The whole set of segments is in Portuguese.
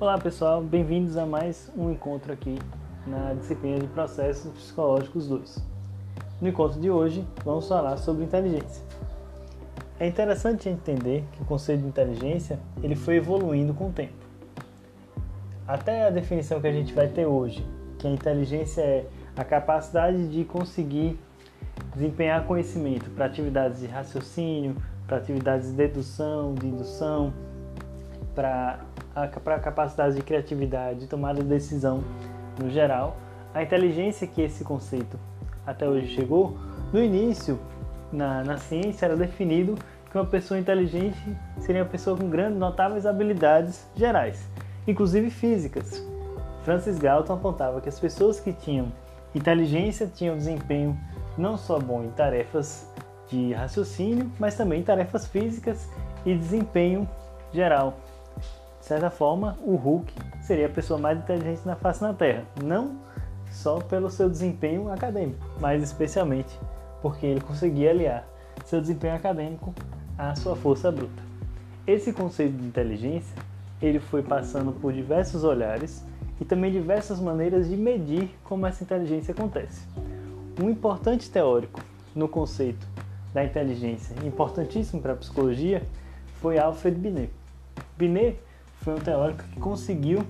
Olá pessoal, bem-vindos a mais um encontro aqui na disciplina de Processos Psicológicos 2. No encontro de hoje, vamos falar sobre inteligência. É interessante entender que o conceito de inteligência ele foi evoluindo com o tempo. Até a definição que a gente vai ter hoje, que a inteligência é a capacidade de conseguir desempenhar conhecimento para atividades de raciocínio, para atividades de dedução, de indução, para para capacidade de criatividade, de tomada de decisão no geral, a inteligência que esse conceito até hoje chegou, no início, na, na ciência, era definido que uma pessoa inteligente seria uma pessoa com grandes, notáveis habilidades gerais, inclusive físicas. Francis Galton apontava que as pessoas que tinham inteligência tinham desempenho não só bom em tarefas de raciocínio, mas também tarefas físicas e desempenho geral, certa forma, o Hulk seria a pessoa mais inteligente na face da Terra, não só pelo seu desempenho acadêmico, mas especialmente porque ele conseguia aliar seu desempenho acadêmico à sua força bruta. Esse conceito de inteligência, ele foi passando por diversos olhares e também diversas maneiras de medir como essa inteligência acontece. Um importante teórico no conceito da inteligência, importantíssimo para a psicologia, foi Alfred Binet. Binet foi um teórico que conseguiu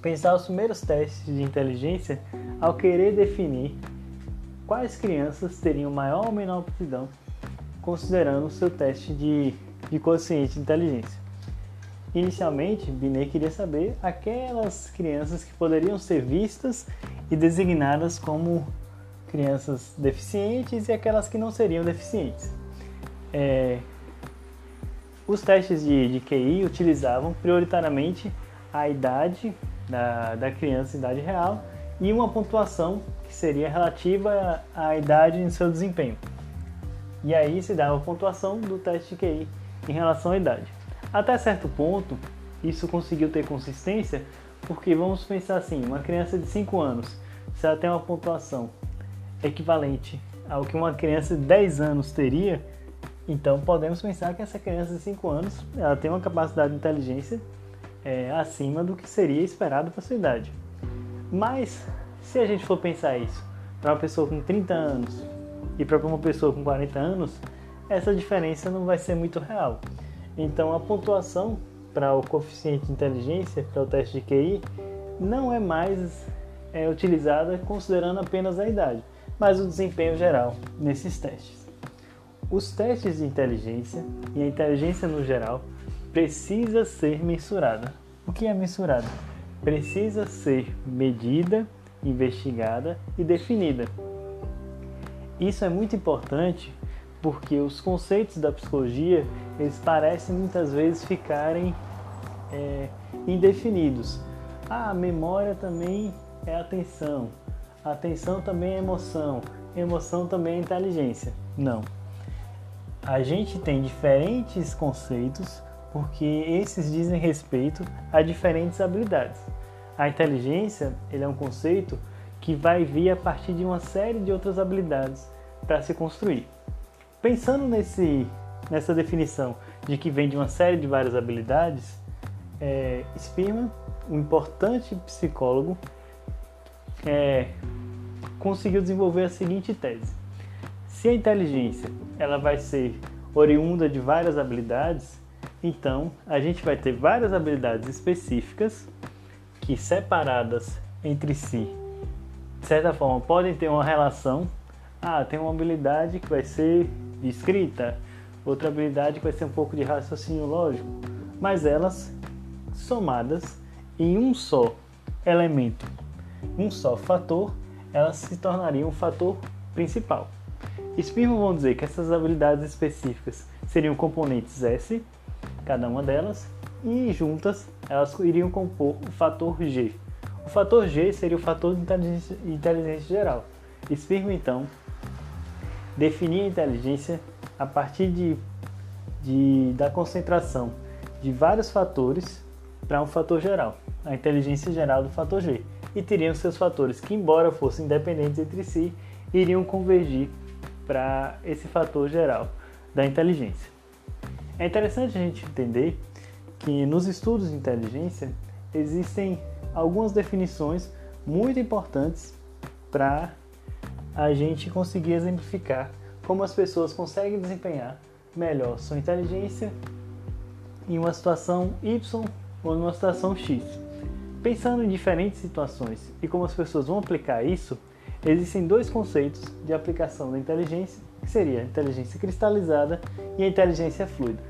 pensar os primeiros testes de inteligência ao querer definir quais crianças teriam maior ou menor aptidão, considerando o seu teste de, de de inteligência. Inicialmente, Binet queria saber aquelas crianças que poderiam ser vistas e designadas como crianças deficientes e aquelas que não seriam deficientes. É, os testes de, de QI utilizavam prioritariamente a idade da, da criança, idade real, e uma pontuação que seria relativa à idade em seu desempenho. E aí se dava a pontuação do teste de QI em relação à idade. Até certo ponto, isso conseguiu ter consistência, porque vamos pensar assim, uma criança de 5 anos, se ela tem uma pontuação equivalente ao que uma criança de 10 anos teria, então podemos pensar que essa criança de 5 anos ela tem uma capacidade de inteligência é, acima do que seria esperado para sua idade. Mas se a gente for pensar isso para uma pessoa com 30 anos e para uma pessoa com 40 anos, essa diferença não vai ser muito real. Então a pontuação para o coeficiente de inteligência, para o teste de QI, não é mais é, utilizada considerando apenas a idade, mas o desempenho geral nesses testes. Os testes de inteligência e a inteligência no geral precisa ser mensurada. O que é mensurada? Precisa ser medida, investigada e definida. Isso é muito importante porque os conceitos da psicologia eles parecem muitas vezes ficarem é, indefinidos. Ah, a memória também é atenção, atenção também é emoção, emoção também é inteligência. Não, a gente tem diferentes conceitos porque esses dizem respeito a diferentes habilidades. A inteligência ele é um conceito que vai vir a partir de uma série de outras habilidades para se construir. Pensando nesse, nessa definição de que vem de uma série de várias habilidades, é, Spearman, um importante psicólogo, é, conseguiu desenvolver a seguinte tese se a inteligência ela vai ser oriunda de várias habilidades, então a gente vai ter várias habilidades específicas que separadas entre si, de certa forma, podem ter uma relação. Ah, tem uma habilidade que vai ser de escrita, outra habilidade que vai ser um pouco de raciocínio lógico, mas elas somadas em um só elemento, um só fator, elas se tornariam um fator principal. Spearman vão dizer que essas habilidades específicas seriam componentes S, cada uma delas, e juntas elas iriam compor o fator G. O fator G seria o fator de inteligência, inteligência geral. Spearman, então, definia a inteligência a partir de, de, da concentração de vários fatores para um fator geral, a inteligência geral do fator G. E teriam seus fatores que, embora fossem independentes entre si, iriam convergir para esse fator geral da inteligência. É interessante a gente entender que nos estudos de inteligência existem algumas definições muito importantes para a gente conseguir exemplificar como as pessoas conseguem desempenhar melhor sua inteligência em uma situação Y ou numa situação X. Pensando em diferentes situações e como as pessoas vão aplicar isso, existem dois conceitos de aplicação da inteligência, que seria a inteligência cristalizada e a inteligência fluida.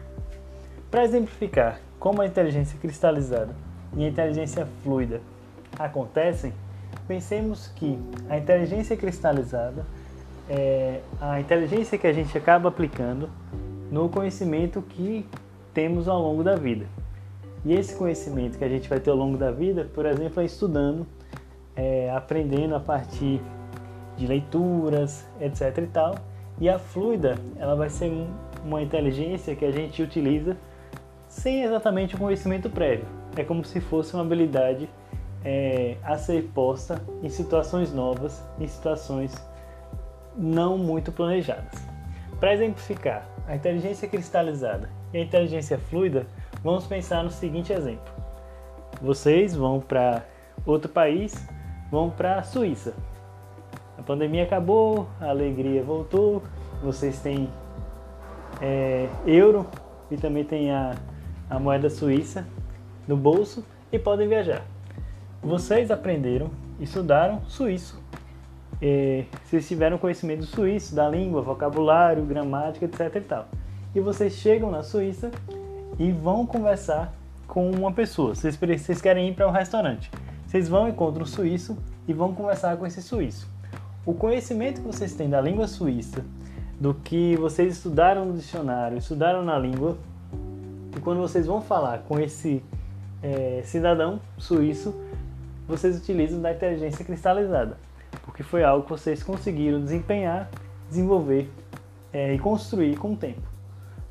Para exemplificar como a inteligência cristalizada e a inteligência fluida acontecem, pensemos que a inteligência cristalizada é a inteligência que a gente acaba aplicando no conhecimento que temos ao longo da vida. E esse conhecimento que a gente vai ter ao longo da vida, por exemplo, é estudando, é, aprendendo a partir de leituras, etc e tal. E a fluida, ela vai ser uma inteligência que a gente utiliza sem exatamente o conhecimento prévio. É como se fosse uma habilidade é, a ser posta em situações novas, em situações não muito planejadas. Para exemplificar a inteligência cristalizada e a inteligência fluida, vamos pensar no seguinte exemplo: vocês vão para outro país, vão para a Suíça. Pandemia acabou, a alegria voltou, vocês têm é, euro e também tem a, a moeda suíça no bolso e podem viajar. Vocês aprenderam, estudaram suíço. É, vocês tiveram conhecimento suíço, da língua, vocabulário, gramática, etc. E, tal. e vocês chegam na Suíça e vão conversar com uma pessoa. Vocês, vocês querem ir para um restaurante. Vocês vão, encontram um suíço e vão conversar com esse suíço. O conhecimento que vocês têm da língua suíça, do que vocês estudaram no dicionário, estudaram na língua, e quando vocês vão falar com esse é, cidadão suíço, vocês utilizam da inteligência cristalizada, porque foi algo que vocês conseguiram desempenhar, desenvolver é, e construir com o tempo.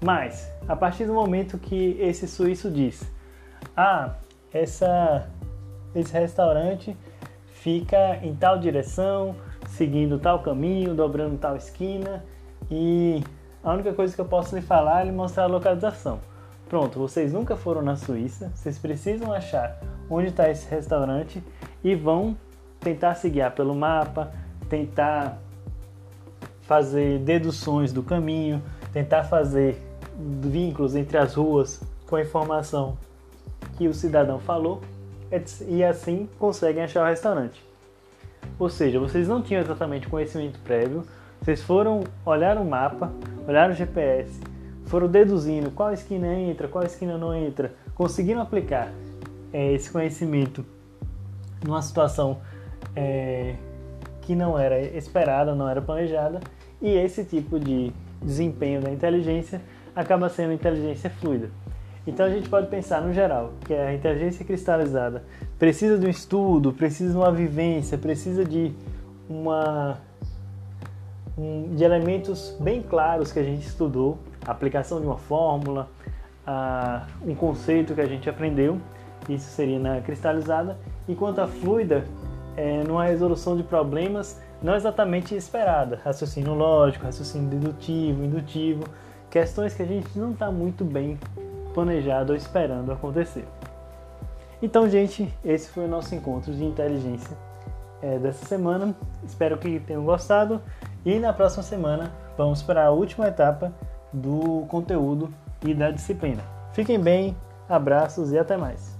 Mas, a partir do momento que esse suíço diz: Ah, essa, esse restaurante fica em tal direção, seguindo tal caminho, dobrando tal esquina, e a única coisa que eu posso lhe falar é lhe mostrar a localização. Pronto, vocês nunca foram na Suíça, vocês precisam achar onde está esse restaurante e vão tentar se guiar pelo mapa, tentar fazer deduções do caminho, tentar fazer vínculos entre as ruas com a informação que o cidadão falou e assim conseguem achar o restaurante. Ou seja, vocês não tinham exatamente conhecimento prévio, vocês foram olhar o mapa, olhar o GPS, foram deduzindo qual esquina entra, qual esquina não entra, conseguiram aplicar é, esse conhecimento numa situação é, que não era esperada, não era planejada, e esse tipo de desempenho da inteligência acaba sendo inteligência fluida. Então a gente pode pensar no geral que a inteligência cristalizada precisa de um estudo, precisa de uma vivência, precisa de uma um, de elementos bem claros que a gente estudou, a aplicação de uma fórmula, a, um conceito que a gente aprendeu, isso seria na cristalizada, enquanto a fluida é numa resolução de problemas não exatamente esperada, raciocínio lógico, raciocínio dedutivo, indutivo, questões que a gente não está muito bem planejado ou esperando acontecer. Então, gente, esse foi o nosso encontro de inteligência é, dessa semana. Espero que tenham gostado e na próxima semana vamos para a última etapa do conteúdo e da disciplina. Fiquem bem, abraços e até mais.